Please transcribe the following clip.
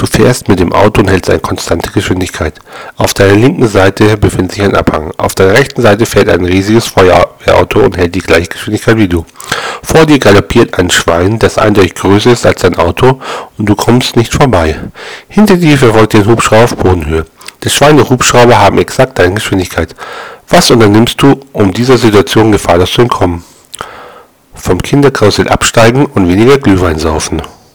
Du fährst mit dem Auto und hältst eine konstante Geschwindigkeit. Auf deiner linken Seite befindet sich ein Abhang. Auf deiner rechten Seite fährt ein riesiges Feuerwehrauto und hält die gleiche Geschwindigkeit wie du. Vor dir galoppiert ein Schwein, das eindeutig größer ist als dein Auto und du kommst nicht vorbei. Hinter dir verfolgt den Hubschrauber auf Bodenhöhe. Das Schwein und Hubschrauber haben exakt deine Geschwindigkeit. Was unternimmst du, um dieser Situation gefahrlos zu entkommen? Vom Kinderkarussell absteigen und weniger Glühwein saufen.